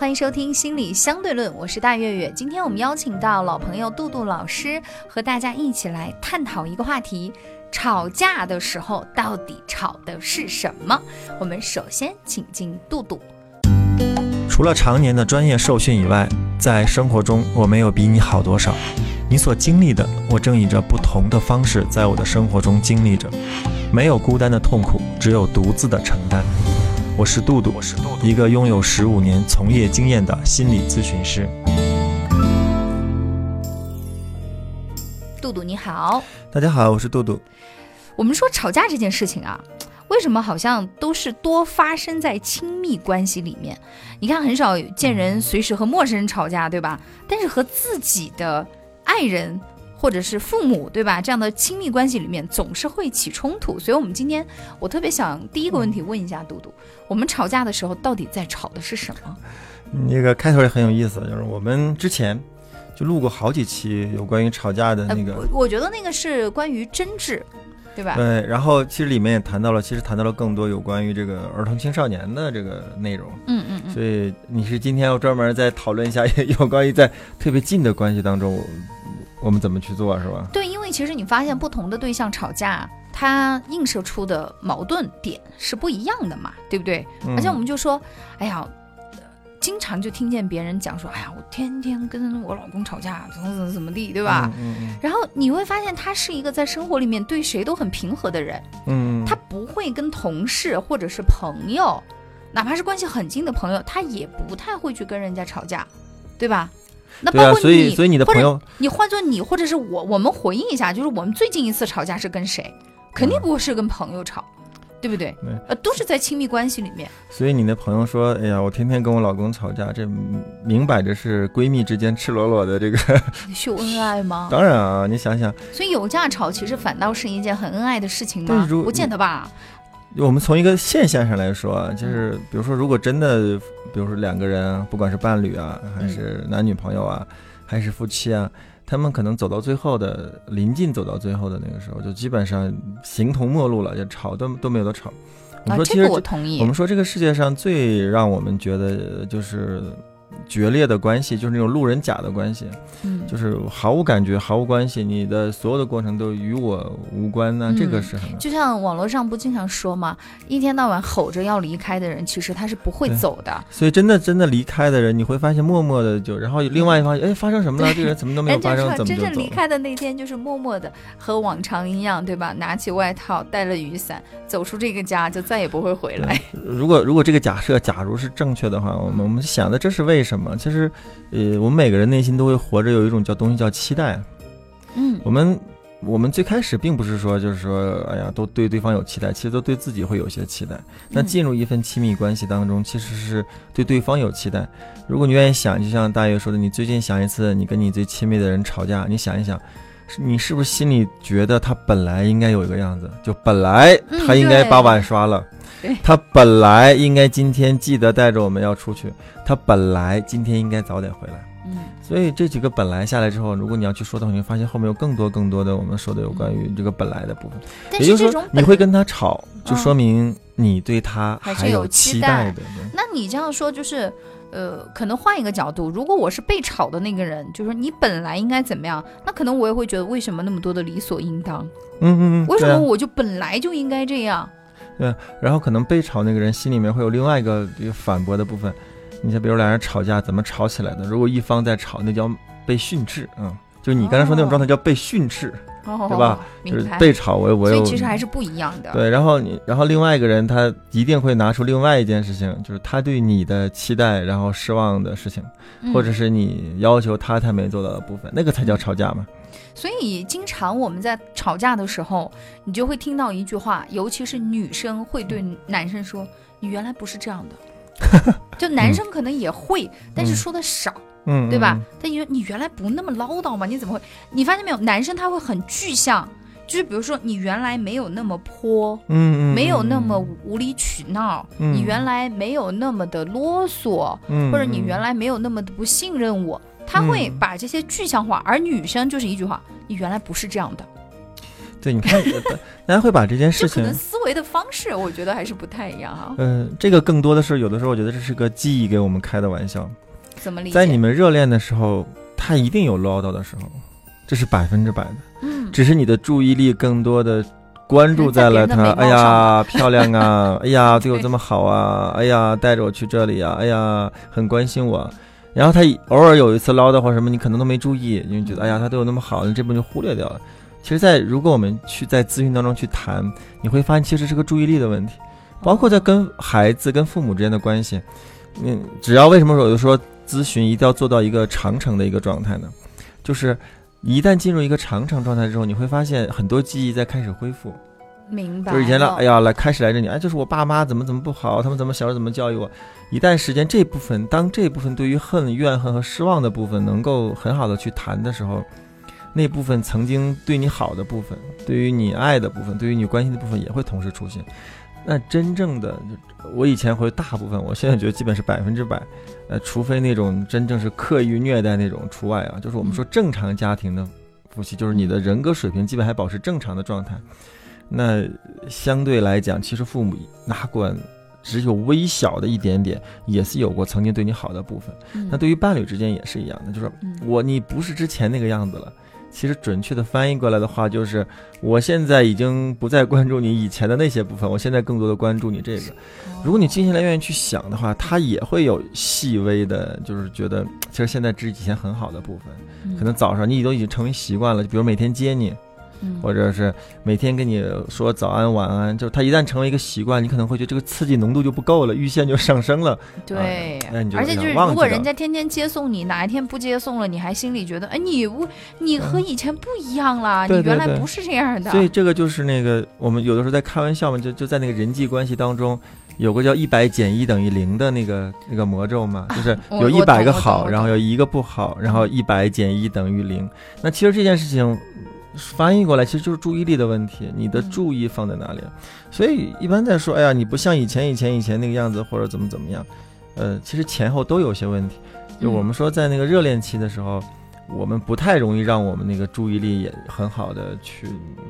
欢迎收听心理相对论，我是大月月。今天我们邀请到老朋友杜杜老师，和大家一起来探讨一个话题：吵架的时候到底吵的是什么？我们首先请进杜杜。除了常年的专业受训以外，在生活中我没有比你好多少。你所经历的，我正以着不同的方式在我的生活中经历着。没有孤单的痛苦，只有独自的承担。我是杜杜，一个拥有十五年从业经验的心理咨询师。杜杜你好，大家好，我是杜杜。我们说吵架这件事情啊，为什么好像都是多发生在亲密关系里面？你看，很少见人随时和陌生人吵架，对吧？但是和自己的爱人或者是父母，对吧？这样的亲密关系里面总是会起冲突。所以，我们今天我特别想第一个问题问一下杜杜：我们吵架的时候到底在吵的是什么？那个开头也很有意思，就是我们之前就录过好几期有关于吵架的那个，我觉得那个是关于争执。对吧？对，然后其实里面也谈到了，其实谈到了更多有关于这个儿童青少年的这个内容。嗯嗯嗯。所以你是今天要专门再讨论一下有关于在特别近的关系当中，我们怎么去做，是吧？对，因为其实你发现不同的对象吵架，他映射出的矛盾点是不一样的嘛，对不对？而且我们就说，哎呀。经常就听见别人讲说：“哎呀，我天天跟我老公吵架，怎么怎么怎么地，对吧？”然后你会发现，他是一个在生活里面对谁都很平和的人。嗯，他不会跟同事或者是朋友，哪怕是关系很近的朋友，他也不太会去跟人家吵架，对吧？那包括你，所以所以你的朋友，你换做你或者是我，我们回应一下，就是我们最近一次吵架是跟谁？肯定不会是跟朋友吵。对不对？呃，都是在亲密关系里面。所以你的朋友说：“哎呀，我天天跟我老公吵架，这明摆着是闺蜜之间赤裸裸的这个秀恩爱吗？” 当然啊，你想想，所以有架吵其实反倒是一件很恩爱的事情吗？不见得吧。我们从一个现象上来说，就是比如说，如果真的，比如说两个人，不管是伴侣啊，还是男女朋友啊，还是夫妻啊。他们可能走到最后的临近走到最后的那个时候，就基本上形同陌路了，就吵都都没有得吵。我们说，其实我们说这个世界上最让我们觉得就是。决裂的关系就是那种路人甲的关系，嗯，就是毫无感觉、毫无关系，你的所有的过程都与我无关呢。这个是很就像网络上不经常说嘛，一天到晚吼着要离开的人，其实他是不会走的。所以真的真的离开的人，你会发现默默的就，然后另外一方，哎，发生什么了？这个人怎么都没有 发生，怎么真正离开的那天，就是默默的和往常一样，对吧？拿起外套，带了雨伞，走出这个家，就再也不会回来。如果如果这个假设假如是正确的话，我们我们想的这是为什么？什么？其实，呃，我们每个人内心都会活着有一种叫东西叫期待。嗯，我们我们最开始并不是说就是说，哎呀，都对对方有期待，其实都对自己会有些期待。那进入一份亲密关系当中，其实是对对方有期待。如果你愿意想，就像大爷说的，你最近想一次你跟你最亲密的人吵架，你想一想，你是不是心里觉得他本来应该有一个样子，就本来他应该把碗刷了。他本来应该今天记得带着我们要出去，他本来今天应该早点回来。嗯，所以这几个本来下来之后，如果你要去说的话，你会发现后面有更多更多的我们说的有关于这个本来的部分。也就是说，你会跟他吵，就说明你对他还有期待的。那你这样说就是，呃，可能换一个角度，如果我是被吵的那个人，就是你本来应该怎么样，那可能我也会觉得为什么那么多的理所应当？嗯嗯嗯，为什么我就本来就应该这样？对，然后可能被吵那个人心里面会有另外一个反驳的部分。你像比如两人吵架，怎么吵起来的？如果一方在吵，那叫被训斥，嗯，就你刚才说那种状态叫被训斥，对吧？就是被吵，我我所以其实还是不一样的。对，然后你，然后另外一个人他一定会拿出另外一件事情，就是他对你的期待然后失望的事情，或者是你要求他他没做到的部分，那个才叫吵架嘛。所以，经常我们在吵架的时候，你就会听到一句话，尤其是女生会对男生说：“你原来不是这样的。” 就男生可能也会，但是嗯说的少，嗯，对吧嗯？但你说你原来不那么唠叨吗？你怎么会？你发现没有，男生他会很具象，就是比如说你原来没有那么泼，嗯嗯，没有那么嗯无理取闹，嗯你原来没有那么的啰嗦，嗯，或者你嗯原来没有那么的不信任我，他会嗯把这些具象化，而女生就是一句话，你原来不是这样的，对，你看，大大家会把这件事情就可能，思维的方式，我觉得还是不太一样哈。嗯、这个更多的是有的时候，我觉得这是个记忆给我们开的玩笑。怎么理解？在你们热恋的时候，他一定有唠叨的时候，这是百分之百的。嗯，只是你的注意力更多的关注在了他，哎呀，漂亮啊，哎呀，对我这么 好啊，哎呀，带着我去这里啊，哎呀，很关心我。然后他偶尔有一次唠叨或什么，你可能都没注意，因为觉得哎呀，他对我那么好，你这部分就忽略掉了。其实在，如果我们去在咨询当中去谈，你会发现其实是个注意力的问题，包括在跟孩子、跟父母之间的关系。嗯，只要为什么说有的说咨询一定要做到一个长程的一个状态呢？就是一旦进入一个长程状态之后，你会发现很多记忆在开始恢复。明白。就是以前来，哎呀，来开始来着你，哎，就是我爸妈怎么怎么不好，他们怎么小时候怎么教育我。一旦时间这部分，当这部分对于恨、怨恨和失望的部分能够很好的去谈的时候，那部分曾经对你好的部分，对于你爱的部分，对于你关心的部分也会同时出现。那真正的，我以前会大部分，我现在觉得基本是百分之百，呃，除非那种真正是刻意虐待那种除外啊，就是我们说正常家庭的夫妻，就是你的人格水平基本还保持正常的状态。那相对来讲，其实父母哪管只有微小的一点点，也是有过曾经对你好的部分。嗯那对于伴侣之间也是一样的，就是嗯我你不是之前那个样子了。其实准确的翻译过来的话，就是我现在已经不再关注你以前的那些部分，我现在更多的关注你这个。如果你静下来愿意去想的话，他也会有细微的，就是觉得其实现在只是以前很好的部分。嗯可能早上你都已经成为习惯了，就比如每天接你，嗯或者是每天跟你说早安晚安，就它一旦成为一个习惯，你可能会觉得这个刺激浓度就不够了，阈限就上升了。对啊那你，就而且就是如果人家天天接送你，哪一天不接送了，你还心里觉得，哎，你不，你和以前不一样了，对对对你原来不是这样的。所以这个就是那个我们有的时候在开玩笑嘛，就就在那个人际关系当中。有个叫一百减一等于零的那个那个魔咒嘛，就是有一百个好，然后有一个不好，然后一百减一等于零。那其实这件事情翻译过来，其实就是注意力的问题，你的嗯注意放在哪里？所以一般在说，哎呀，你不像以前以前以前那个样子，或者怎么怎么样，呃，其实前后都有些问题。就嗯我们说，在那个热恋期的时候，我们不太容易让我们那个注意力也很好的去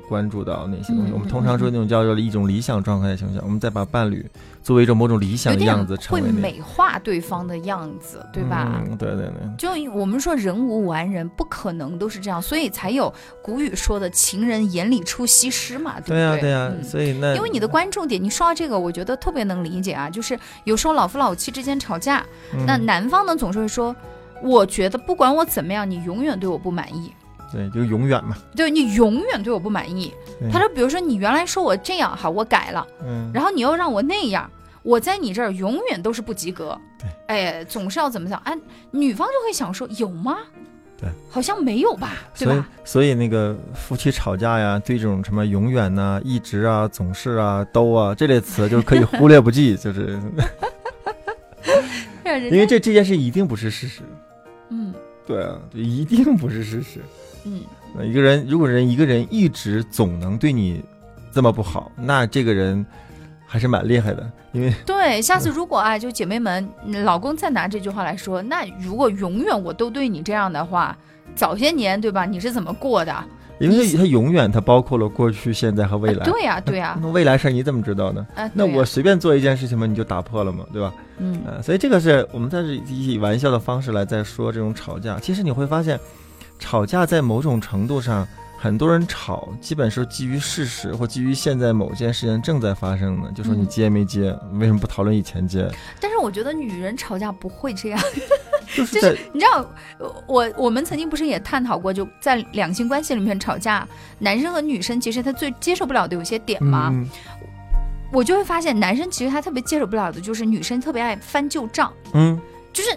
关注到那些东西。嗯我们通常说那种叫做一种理想状态的形象，我们再把伴侣作为一种某种理想的样子成会美化对方的样子，对吧？嗯，对对对。就我们说人无完人，不可能都是这样，所以才有古语说的“情人眼里出西施”嘛，对不对呀、对对呀、嗯所以那因为你的关注点，你说到这个，我觉得特别能理解啊。就是有时候老夫老妻之间吵架，嗯那男方呢总是会说：“我觉得不管我怎么样，你永远对我不满意，对就永远嘛，对你永远对我不满意。”他说：“比如说你原来说我这样哈，我改了，嗯，然后你又让我那样，我在你这儿永远都是不及格。对，哎，总是要怎么想？哎，女方就会想说：有吗？对，好像没有吧，对所以？所以那个夫妻吵架呀，对这种什么永远呐、一直啊、总是啊、都啊这类词，就是可以忽略不计，就是 因为这这件事一定不是事实。嗯对啊，就一定不是事实。嗯，呃一个人如果人一个人一直总能对你这么不好，那这个人还是蛮厉害的，因为对，下次如果啊，就姐妹们，嗯老公再拿这句话来说，那如果永远我都对你这样的话，早些年对吧？你是怎么过的？因为他他永远它包括了过去、现在和未来。哎对呀、对呀、那未来事儿你怎么知道呢？啊，那我随便做一件事情嘛，你就打破了嘛，对吧？嗯呃，所以这个是我们在这以玩笑的方式来在说这种吵架。其实你会发现，吵架在某种程度上，很多人吵基本是基于事实或基于现在某件事情正在发生的，就说你嗯接没接，为什么不讨论以前接？但是我觉得女人吵架不会这样，就是在你知道，我我们曾经不是也探讨过，就在两性关系里面吵架，男生和女生其实他最接受不了的有些点嘛，嗯我就会发现男生其实他特别接受不了的就是女生特别爱翻旧账，嗯就是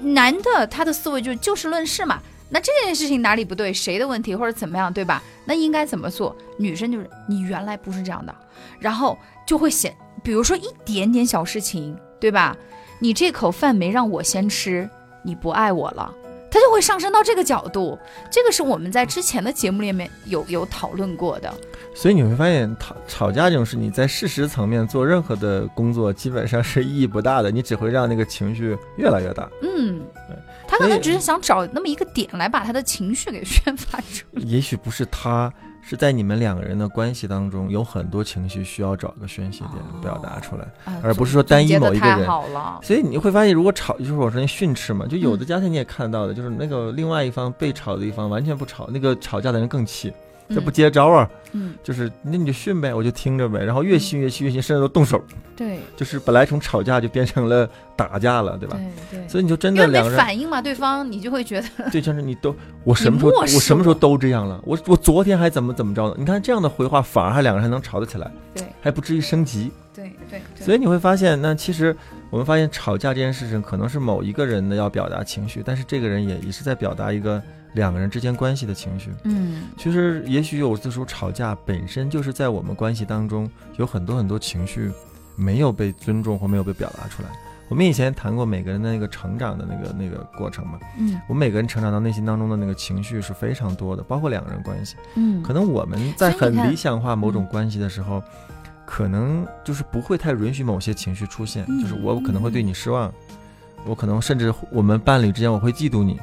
男的他的思维就是就事论事嘛。那这件事情哪里不对，谁的问题或者怎么样，对吧？那应该怎么做？女生就是你原来不是这样的，然后就会显，比如说一点点小事情，对吧？你这口饭没让我先吃，你不爱我了。他就会上升到这个角度，这个是我们在之前的节目里面有有讨论过的。所以你会发现，吵吵架这种事，你在事实层面做任何的工作，基本上是意义不大的，你只会让那个情绪越来越大。嗯对，他可能只是想找那么一个点来把他的情绪给宣发出来。也许不是他，是在你们两个人的关系当中，有很多情绪需要找个宣泄点哦表达出来。啊而不是说单一某一个人所以你会发现，如果吵，就是我说那训斥嘛，就有的嗯家庭你也看到的，就是那个另外一方被吵的一方完全不吵，那个吵架的人更气，这不接招啊，嗯，就是那你就训呗，我就听着呗，然后越训越气越训，甚至都动手，对就是本来从吵架就变成了打架了，对吧？对对，所以你就真的两个人反应嘛，对方你就会觉得对，就是你都我什么时候我什么时候都这样了，我我昨天还怎么怎么着呢？你看这样的回话，反而还两个人还能吵得起来，对还不至于升级。对对对，所以你会发现，那其实我们发现吵架这件事情，可能是某一个人的要表达情绪，但是这个人也也是在表达一个两个人之间关系的情绪。嗯其实也许有的时候吵架本身就是在我们关系当中有很多很多情绪没有被尊重或没有被表达出来。我们以前谈过每个人的那个成长的那个那个过程嘛，嗯我们每个人成长到内心当中的那个情绪是非常多的，包括两个人关系。嗯，可能我们在很理想化某种嗯关系的时候，可能就是不会太允许某些情绪出现，嗯就是我可能会对你失望，我可能甚至我们伴侣之间我会嫉妒你，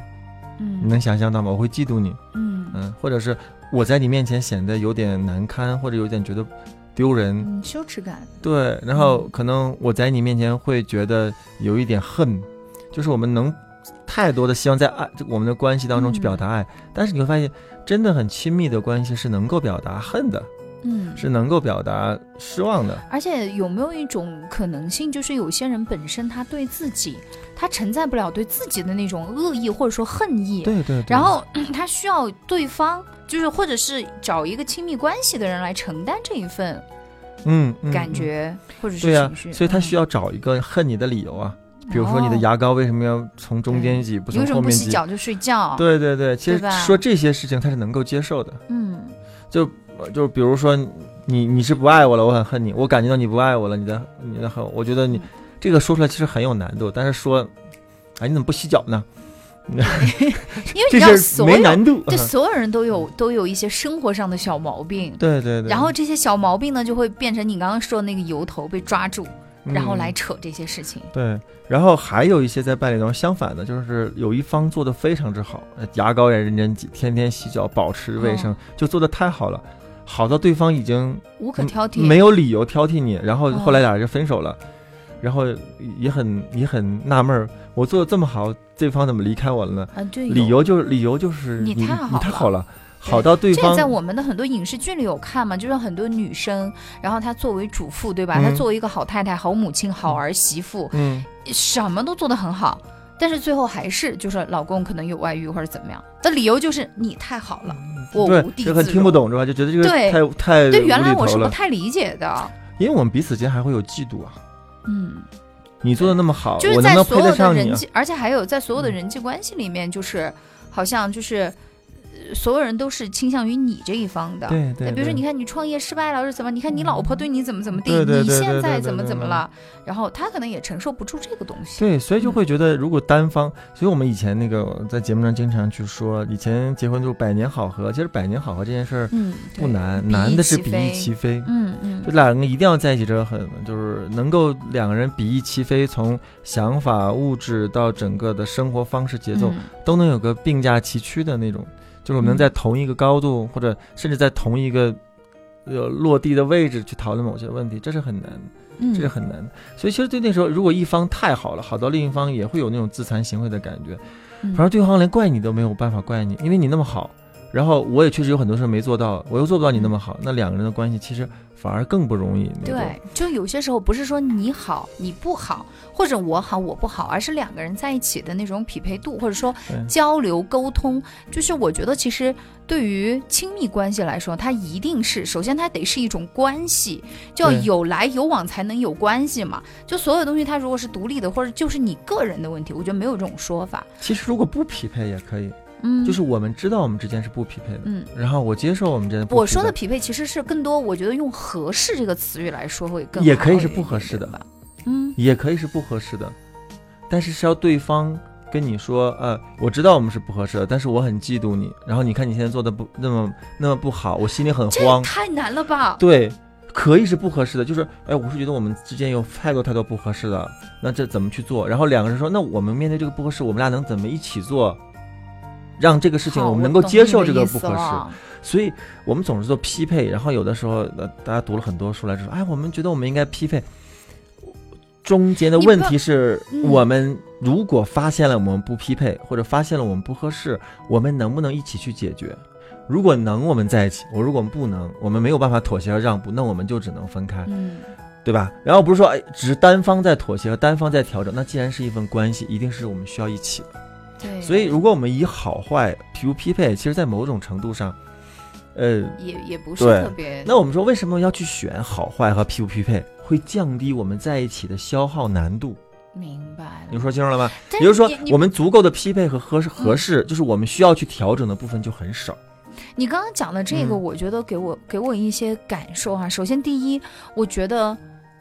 嗯。你能想象到吗？我会嫉妒你，嗯。嗯，或者是我在你面前显得有点难堪，或者有点觉得丢人，嗯羞耻感，对，然后嗯。可能我在你面前会觉得有一点恨，就是我们能太多的希望在爱我们的关系当中去表达爱，但是你会发现，真的很亲密的关系是能够表达恨的，嗯是能够表达失望的。而且有没有一种可能性，就是有些人本身他对自己，他承载不了对自己的那种恶意或者说恨意，对对对。然后他需要对方，就是或者是找一个亲密关系的人来承担这一份嗯，嗯感、嗯觉、或者是对呀、情绪，所以他需要，找一个恨你的理由啊。比如说你的哦牙膏为什么要从中间挤，为什么从后面挤？不洗脚就睡觉？，对对对，其实说这些事情他是能够接受的。嗯就就是比如说你你是不爱我了，我很恨你，我感觉到你不爱我了，你的你的恨，我觉得你嗯这个说出来其实很有难度，但是说，哎，你怎么不洗脚呢？因为你这知道没所有难度。对所有人都有都有一些生活上的小毛病。对对对，然后这些小毛病呢，就会变成你刚刚说的那个由头被抓住，然后来嗯扯这些事情。对，然后还有一些在伴侣当中相反的，就是有一方做的非常之好，呃牙膏也认真挤，天天洗脚，保持卫生，哦就做的太好了，好到对方已经无可挑剔，没有理由挑剔你，然后哦后来俩人就分手了，然后也很也很纳闷儿，我做的这么好，对方怎么离开我了呢？啊，对，理由就是理由就是你你太好你太了好了，好到对方这个在我们的很多影视剧里有看嘛，就是很多女生，然后她作为主妇，对吧？嗯。她作为一个好太太、好母亲、好儿媳妇，嗯。什么都做得很好，但是最后还是就是老公可能有外遇或者怎么样的理由就是你太好了，我无地就很自容。听不懂是吧？就觉得这个对太太对，原来我是不太理解的，因为我们彼此间还会有嫉妒啊。嗯，你做的那么好，就是在所有的配得上你啊？人际，而且还有在所有的人际关系里面，就是好像就是。呃所有人都是倾向于你这一方的，对对，比如说，你看你创业失败了，或者怎么？你看你老婆对你怎么怎么地，你现在怎么怎么了？然后他可能也承受不住这个东西。对，所以就嗯会觉得，如果单方，所以我们以前那个在节目上经常去说，以前结婚就是百年好合，其实百年好合这件事儿嗯，不难，难的是比翼齐飞。嗯嗯就，两个人一定要在一起，这很就是能够两个人比翼齐飞，从想法、物质到整个的生活方式、节奏，嗯都能有个并驾齐驱的那种，就是我们能在同一个高度，或者甚至在同一个呃落地的位置去讨论某些问题，这是很难这是很难的。所以其实对那时候，如果一方太好了，好到另一方也会有那种自惭形秽的感觉，嗯反而对方连怪你都没有办法怪你，因为你那么好。然后我也确实有很多事没做到，我又做不到你那么好，那两个人的关系其实反而更不容易。对，就有些时候不是说你好你不好，或者我好我不好，而是两个人在一起的那种匹配度，或者说交流沟通。就是我觉得其实对于亲密关系来说，它一定是首先它得是一种关系，就要有来有往才能有关系嘛。就所有东西它如果是独立的，或者就是你个人的问题，我觉得没有这种说法。其实如果不匹配也可以，嗯，就是我们知道我们之间是不匹配的，嗯。然后我接受我们之间的不匹配。我说的匹配其实是更多，我觉得用合适这个词语来说会更也可以是不合适的吧。嗯，也可以是不合适的，但是是要对方跟你说，呃，我知道我们是不合适的，但是我很嫉妒你，然后你看你现在做的不那么那么不好，我心里很慌。太难了吧？对，可以是不合适的，就是，哎，我是觉得我们之间有太多太多不合适的，那这怎么去做？然后两个人说，那我们面对这个不合适，我们俩能怎么一起做，让这个事情我们能够接受这个不合适？所以我们总是做匹配，然后有的时候，呃，大家读了很多书来就说，哎，我们觉得我们应该匹配。中间的问题是嗯我们如果发现了我们不匹配，或者发现了我们不合适，我们能不能一起去解决？如果能，我们在一起；我如果不能，我们没有办法妥协和让步，那我们就只能分开，嗯，对吧？然后不是说哎，只是单方在妥协和单方在调整，那既然是一份关系，一定是我们需要一起的。对，所以，如果我们以好坏匹不匹配，其实在某种程度上，呃，也也不是特别。那我们说为什么要去选好坏和匹不匹配，会降低我们在一起的消耗难度？明白了，你说清楚了吗？也就是说我们足够的匹配和合适合适，就是我们需要去调整的部分就很少。你刚刚讲的这个，嗯我觉得给我给我一些感受哈、首先，第一，我觉得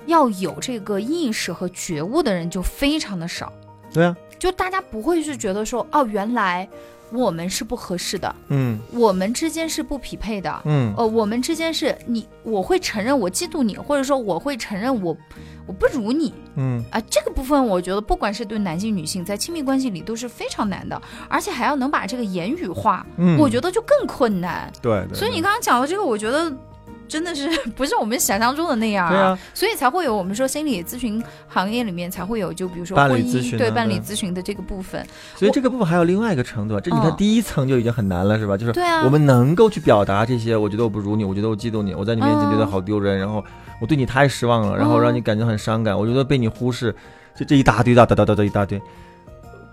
要有这个意识和觉悟的人就非常的少，对啊，就大家不会是觉得说，哦，原来我们是不合适的，嗯我们之间是不匹配的。嗯呃，我们之间是你，我会承认我嫉妒你，或者说我会承认我我不如你嗯啊、这个部分我觉得不管是对男性女性，在亲密关系里都是非常难的，而且还要能把这个言语化，嗯，我觉得就更困难。对对。所以你刚刚讲的这个，我觉得真的是 不是我们想象中的那样对啊，所以才会有我们说心理咨询行业里面才会有，就比如说伴婚姻侣咨询啊对伴侣对。咨询的这个部分，所以这个部分还有另外一个程度，这你看嗯第一层就已经很难了，是吧？就是我们能够去表达这些，我觉得我不如你，我觉得我嫉妒你，我在你面前觉得嗯好丢人，然后我对你太失望了，然后嗯。让你感觉很伤感，我觉得被你忽视，就这一大堆大哒哒哒哒一大堆。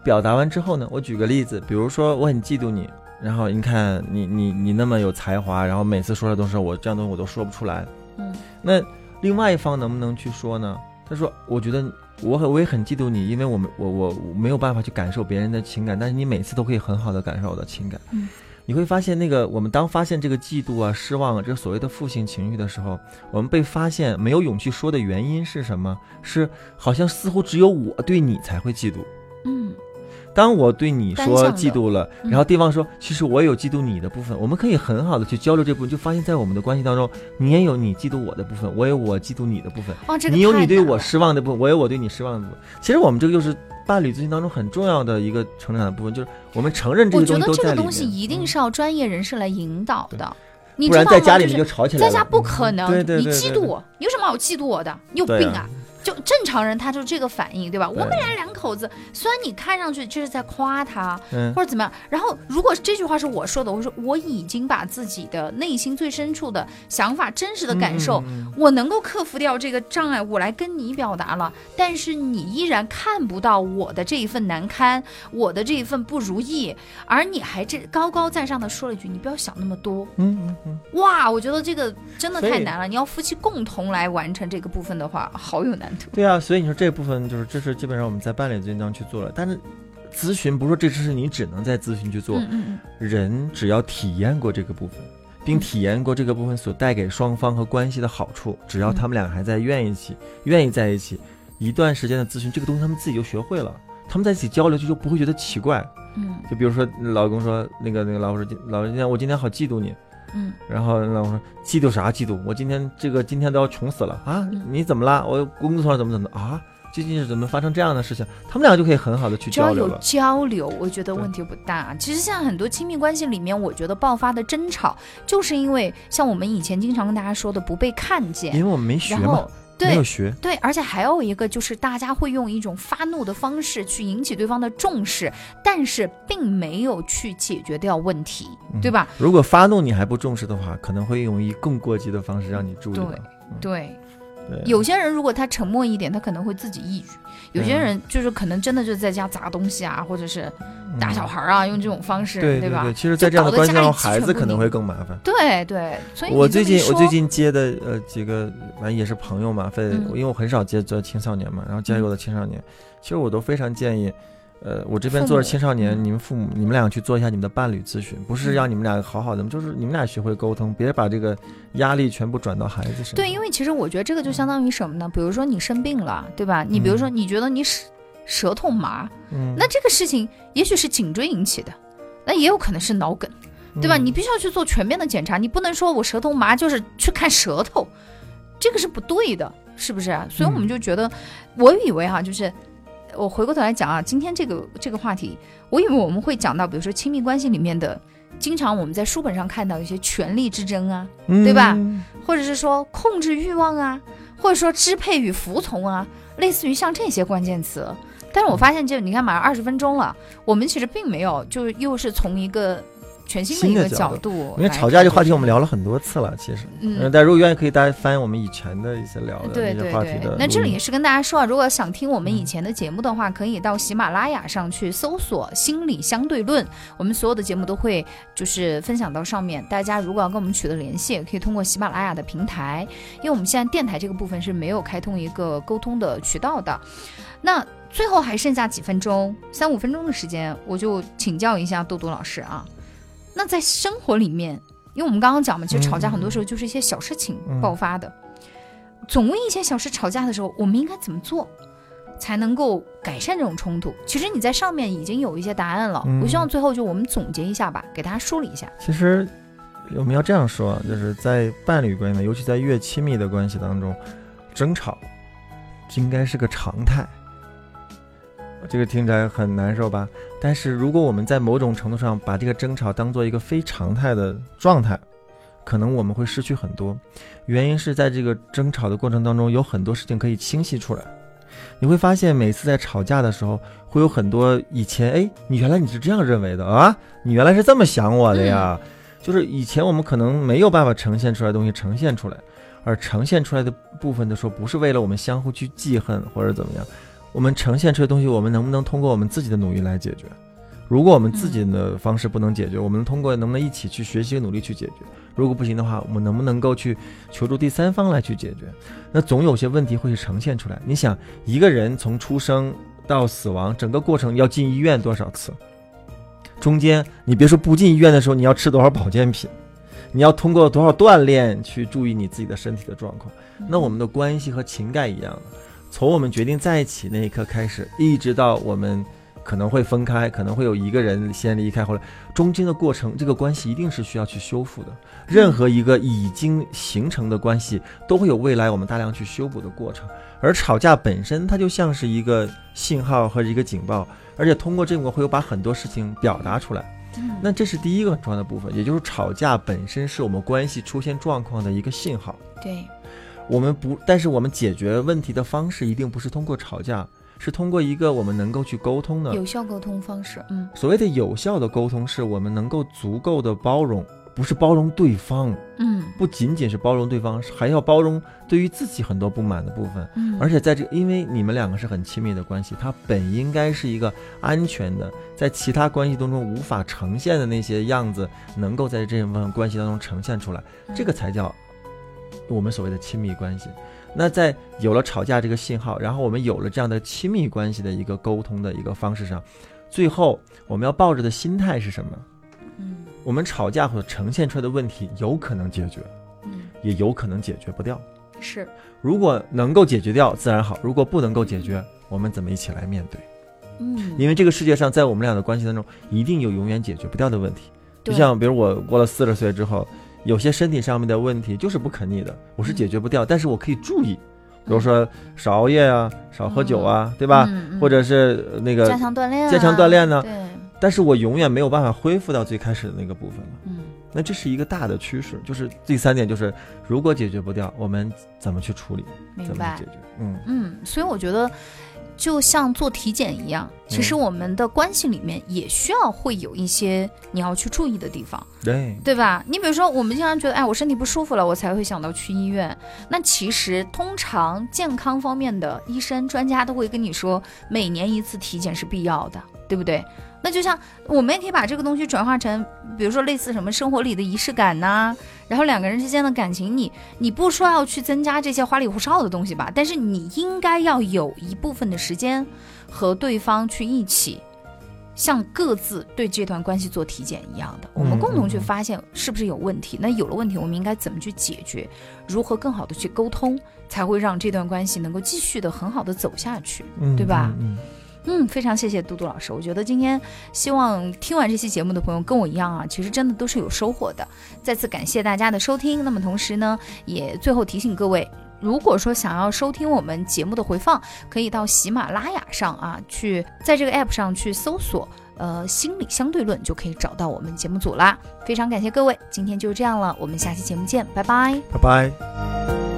表达完之后呢，我举个例子，比如说我很嫉妒你，然后你看你你你那么有才华，然后每次说的都是我这样东西我都说不出来，嗯那另外一方能不能去说呢？他说：“我觉得我很我也很嫉妒你，因为我们我我我没有办法去感受别人的情感，但是你每次都可以很好的感受我的情感。嗯你会发现，那个我们当发现这个嫉妒啊、失望啊，这所谓的负性情绪的时候，我们被发现没有勇气说的原因是什么？是好像似乎只有我对你才会嫉妒。嗯当我对你说嫉妒了，嗯然后对方说其实我也有嫉妒你的部分，我们可以很好的去交流这部分，就发现在我们的关系当中，你也有你嫉妒我的部分，我有我嫉妒你的部分。哦，这个你有你对我失望的部分，我有我对你失望的部分。其实我们这个就是伴侣咨询当中很重要的一个成长的部分，就是我们承认这个东西觉得这个。东西一定嗯是要专业人士来引导对的，你不知道吗？然在家里面就吵起来了。在家不可能，对对对你嫉妒我，你有什么好嫉妒我的？你有病啊！就正常人他就这个反应，对吧？我们俩两口子，虽然你看上去就是在夸他嗯或者怎么样，然后如果这句话是我说的，我说我已经把自己的内心最深处的想法、真实的感受，我能够克服掉这个障碍，我来跟你表达了，但是你依然看不到我的这一份难堪，我的这一份不如意，而你还这高高在上的说了一句：“你不要想那么多。嗯嗯嗯，”哇，我觉得这个真的太难了。你要夫妻共同来完成这个部分的话，好有难 度。对啊，所以你说这部分就是这是基本上我们在伴侣咨询当中去做了，但是咨询不是说这只是你只能在咨询去做，嗯嗯人只要体验过这个部分，并嗯体验过这个部分所带给双方和关系的好处，只要嗯他们俩还在愿意一起，愿意在一起，一段时间的咨询，这个东西他们自己就学会了，他们在一起交流就就不会觉得奇怪。嗯就比如说老公说那个那个老婆说老婆今天我今天好嫉妒你，嗯然后那我说嫉妒啥嫉妒？我今天这个今天都要穷死了啊嗯！你怎么啦？我工作上怎么怎么啊？最近是怎么发生这样的事情？他们俩就可以很好的去只要有交流。交流，我觉得问题不大。其实现在很多亲密关系里面，我觉得爆发的争吵，就是因为像我们以前经常跟大家说的不被看见，因为我们没学嘛，然后对没有学。对，而且还有一个就是大家会用一种发怒的方式去引起对方的重视，但是并没有去解决掉问题，嗯对吧？如果发怒你还不重视的话，可能会用一更过激的方式让你注意。对对，对有些人如果他沉默一点，他可能会自己抑郁；有些嗯人就是可能真的就在家砸东西啊，或者是打小孩啊，用这种方式，对？对对，其实，在这样的关系当中，孩子可能会更麻烦。对对，所以我最近我最近接的呃几个，反正也是朋友嘛，非嗯。因为我很少接这青少年嘛，然后接有的青少年，其实我都非常建议，呃，我这边做着青少年，嗯你们父母你们俩去做一下你们的伴侣咨询，不是嗯让你们俩好好的，就是你们俩学会沟通，别把这个压力全部转到孩子身上。对，因为其实我觉得这个就相当于什么呢？比如说你生病了，对吧？你比如说你觉得你是舌头麻，嗯，那这个事情也许是颈椎引起的，那也有可能是脑梗，对吧？嗯你必须要去做全面的检查，你不能说我舌头麻就是去看舌头，这个是不对的，是不是啊？所以我们嗯就觉得，我以为哈、就是我回过头来讲啊，今天这个这个话题，我以为我们会讲到，比如说亲密关系里面的，经常我们在书本上看到一些权力之争啊，对吧嗯或者是说控制欲望啊，或者说支配与服从啊，类似于像这些关键词。但是我发现，就你看，马上二十分钟了，我们其实并没有，就是又是从一个全新的一个角角度，因为吵架这话题我们，聊了很多次了，其实，嗯大家如果愿意，可以大家翻我们以前的一些聊的对那对对些话题的录音。。那这里也是跟大家说啊，如果想听我们以嗯前的节目的话，可以到喜马拉雅上去搜索“心理相对论”，我们所有的节目都会就是分享到上面。大家如果要跟我们取得联系，也可以通过喜马拉雅的平台，因为我们现在电台这个部分是没有开通一个沟通的渠道的。那最后还剩下几分钟，三五分钟的时间，我就请教一下豆豆老师啊。那在生活里面，因为我们刚刚讲嘛，其实吵架很多时候就是一些小事情嗯爆发的。总为一些小事吵架的时候，我们应该怎么做，才能够改善这种冲突？其实你在上面已经有一些答案了，嗯我希望最后就我们总结一下吧，给大家梳理一下。其实我们要这样说，就是在伴侣关系，尤其在越亲密的关系当中，争吵应该是个常态。这个听起来很难受吧？但是如果我们在某种程度上把这个争吵当做一个非常态的状态，可能我们会失去很多。原因是在这个争吵的过程当中，有很多事情可以清晰出来。你会发现，每次在吵架的时候，会有很多以前哎，你原来你是这样认为的啊，你原来是这么想我的呀。就是以前我们可能没有办法呈现出来的东西呈现出来，而呈现出来的部分的时候，不是为了我们相互去记恨或者怎么样，我们呈现出来的东西，我们能不能通过我们自己的努力来解决？如果我们自己的方式不能解决，我们通过能不能一起去学习努力去解决？如果不行的话，我们能不能够去求助第三方来去解决？那总有些问题会呈现出来。你想，一个人从出生到死亡，整个过程要进医院多少次？中间你别说不进医院的时候，你要吃多少保健品？你要通过多少锻炼去注意你自己的身体的状况？那我们的关系和情感一样的，从我们决定在一起那一刻开始，一直到我们可能会分开，可能会有一个人先离开，后来中间的过程，这个关系一定是需要去修复的。任何一个已经形成的关系，都会有未来我们大量去修补的过程。而吵架本身，它就像是一个信号和一个警报，而且通过这个会有把很多事情表达出来。嗯那这是第一个很重要的部分，也就是吵架本身是我们关系出现状况的一个信号。对，我们不，但是我们解决问题的方式一定不是通过吵架，是通过一个我们能够去沟通的。有效沟通方式，嗯所谓的有效的沟通，是我们能够足够的包容，不是包容对方，嗯不仅仅是包容对方，还要包容对于自己很多不满的部分。嗯，而且在这，因为你们两个是很亲密的关系，它本应该是一个安全的，在其他关系当中无法呈现的那些样子，能够在这份关系当中呈现出来，这个才叫我们所谓的亲密关系。那在有了吵架这个信号，然后我们有了这样的亲密关系的一个沟通的一个方式上，最后我们要抱着的心态是什么？嗯我们吵架所呈现出来的问题，有可能解决，嗯也有可能解决不掉。是如果能够解决掉，自然好；如果不能够解决，我们怎么一起来面对？嗯，因为这个世界上，在我们俩的关系当中，一定有永远解决不掉的问题。就像比如我过了四十岁之后，有些身体上面的问题就是不可逆的，我是解决不掉，但是我可以注意，比如说少熬夜啊，少喝酒啊，对吧？或者是那个加个，强锻炼啊，加强锻炼呢？对，但是我永远没有办法恢复到最开始的那个部分了。嗯。那这是一个大的趋势，就是第三点，就是如果解决不掉，我们怎么去处理，怎么去解。决？嗯，嗯，所以我觉得，就像做体检一样，其实嗯我们的关系里面也需要会有一些你要去注意的地方，对，对吧？你比如说，我们经常觉得，哎，我身体不舒服了，我才会想到去医院。那其实通常健康方面的医生专家都会跟你说，每年一次体检是必要的，对不对？那就像我们也可以把这个东西转化成，比如说类似什么生活里的仪式感呐、然后两个人之间的感情，你你不说要去增加这些花里胡哨的东西吧，但是你应该要有一部分的时间和对方去一起，像各自对这段关系做体检一样的，我们嗯共同去发现是不是有问题。那有了问题，我们应该怎么去解决？如何更好的去沟通，才会让这段关系能够继续的很好的走下去？嗯，对吧嗯，嗯，非常谢谢嘟嘟老师。我觉得今天希望听完这期节目的朋友跟我一样啊，其实真的都是有收获的。再次感谢大家的收听。那么同时呢，也最后提醒各位，如果说想要收听我们节目的回放，可以到喜马拉雅上啊，去在这个 app 上去搜索呃心理相对论，就可以找到我们节目组啦。非常感谢各位，今天就这样了，我们下期节目见，拜拜。拜拜。